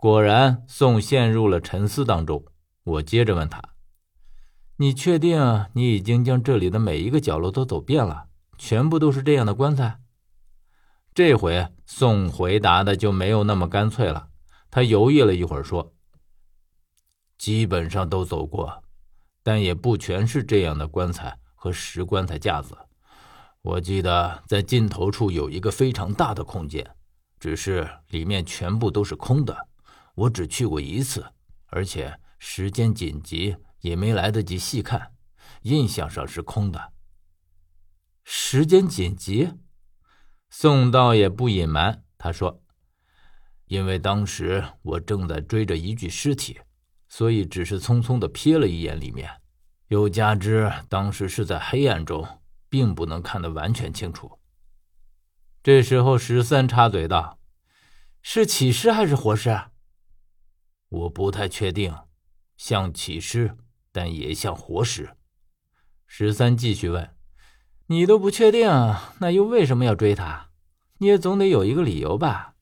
果然，宋陷入了沉思当中。我接着问他：“你确定你已经将这里的每一个角落都走遍了，全部都是这样的棺材？”这回宋回答的就没有那么干脆了。他犹豫了一会儿，说：“基本上都走过，但也不全是这样的棺材和石棺材架子。我记得在尽头处有一个非常大的空间，只是里面全部都是空的。我只去过一次，而且时间紧急，也没来得及细看，印象上是空的。时间紧急。”宋道也不隐瞒，他说：“因为当时我正在追着一具尸体，所以只是匆匆的瞥了一眼里面，又加之当时是在黑暗中，并不能看得完全清楚。”这时候，十三插嘴道：“是起尸还是活尸？”我不太确定，像起尸，但也像活尸。十三继续问。你都不确定，那又为什么要追他？你也总得有一个理由吧？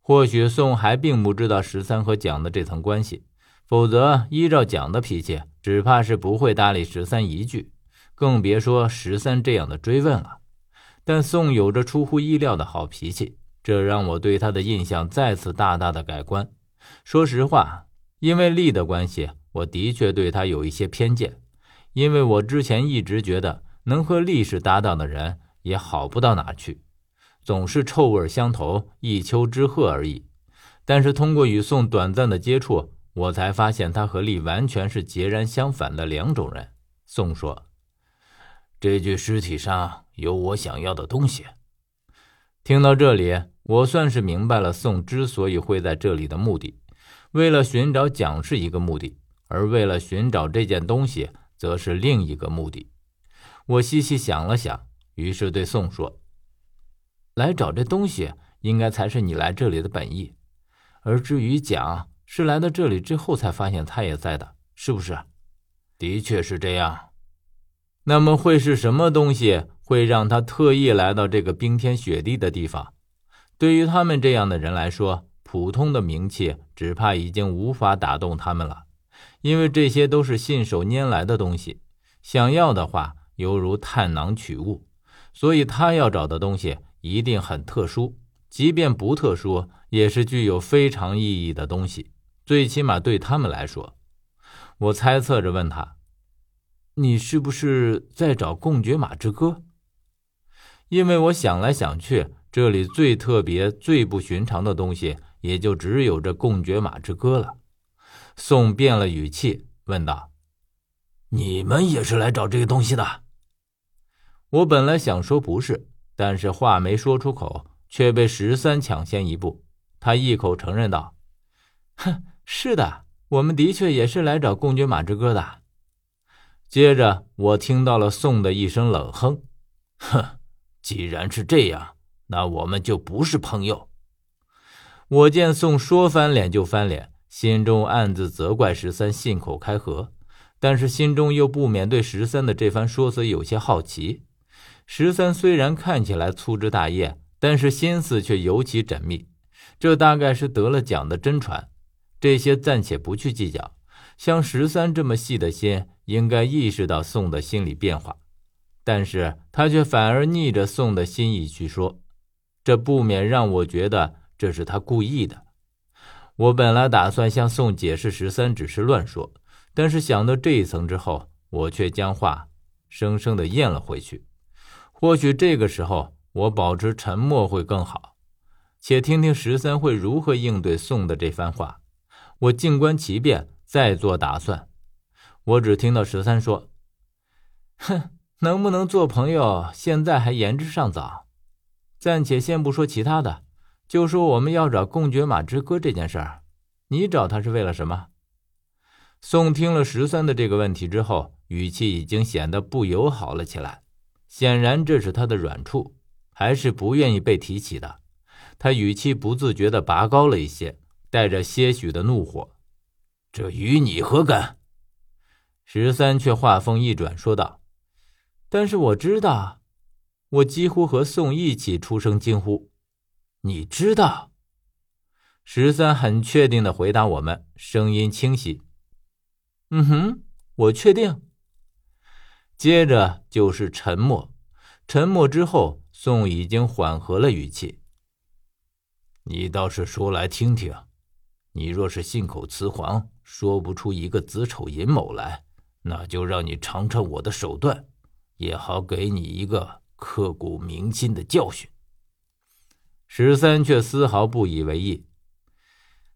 或许宋还并不知道十三和蒋的这层关系，否则依照蒋的脾气，只怕是不会搭理十三一句，更别说十三这样的追问了。但宋有着出乎意料的好脾气，这让我对他的印象再次大大的改观。说实话，因为力的关系，我的确对他有一些偏见，因为我之前一直觉得。能和力是搭档的人也好不到哪去，总是臭味相投，一丘之貉而已。但是通过与宋短暂的接触，我才发现他和力完全是截然相反的两种人。宋说：“这具尸体上有我想要的东西。”听到这里，我算是明白了宋之所以会在这里的目的，为了寻找蒋是一个目的，而为了寻找这件东西，则是另一个目的。我细细想了想，于是对宋说：“来找这东西，应该才是你来这里的本意。而至于蒋，是来到这里之后才发现他也在的，是不是？”“的确是这样。”“那么会是什么东西会让他特意来到这个冰天雪地的地方？对于他们这样的人来说，普通的名气只怕已经无法打动他们了，因为这些都是信手拈来的东西，想要的话。”犹如探囊取物，所以他要找的东西一定很特殊，即便不特殊，也是具有非常意义的东西。最起码对他们来说，我猜测着问他：“你是不是在找贡爵马之歌？”因为我想来想去，这里最特别、最不寻常的东西，也就只有这贡爵马之歌了。宋变了语气问道：“你们也是来找这个东西的？”我本来想说不是，但是话没说出口，却被十三抢先一步。他一口承认道：“哼，是的，我们的确也是来找公爵马之歌的。”接着，我听到了宋的一声冷哼：“哼，既然是这样，那我们就不是朋友。”我见宋说翻脸就翻脸，心中暗自责怪十三信口开河，但是心中又不免对十三的这番说辞有些好奇。十三虽然看起来粗枝大叶，但是心思却尤其缜密。这大概是得了奖的真传。这些暂且不去计较。像十三这么细的心，应该意识到宋的心理变化，但是他却反而逆着宋的心意去说，这不免让我觉得这是他故意的。我本来打算向宋解释十三只是乱说，但是想到这一层之后，我却将话生生的咽了回去。或许这个时候我保持沉默会更好，且听听十三会如何应对宋的这番话。我静观其变，再做打算。我只听到十三说：“哼，能不能做朋友，现在还言之尚早。暂且先不说其他的，就说我们要找贡爵马之歌这件事儿，你找他是为了什么？”宋听了十三的这个问题之后，语气已经显得不友好了起来。显然这是他的软处，还是不愿意被提起的。他语气不自觉地拔高了一些，带着些许的怒火：“这与你何干？”十三却话锋一转，说道：“但是我知道。”我几乎和宋一起出声惊呼：“你知道？”十三很确定的回答我们，声音清晰：“嗯哼，我确定。”接着就是沉默，沉默之后，宋已经缓和了语气：“你倒是说来听听，你若是信口雌黄，说不出一个子丑寅卯来，那就让你尝尝我的手段，也好给你一个刻骨铭心的教训。”十三却丝毫不以为意。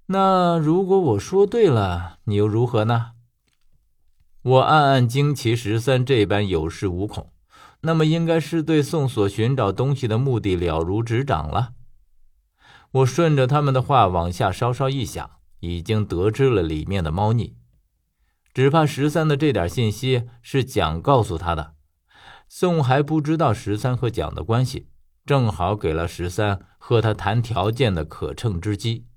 那如果我说对了，你又如何呢？我暗暗惊奇，十三这般有恃无恐，那么应该是对宋所寻找东西的目的了如指掌了。我顺着他们的话往下稍稍一想，已经得知了里面的猫腻，只怕十三的这点信息是蒋告诉他的，宋还不知道十三和蒋的关系，正好给了十三和他谈条件的可乘之机。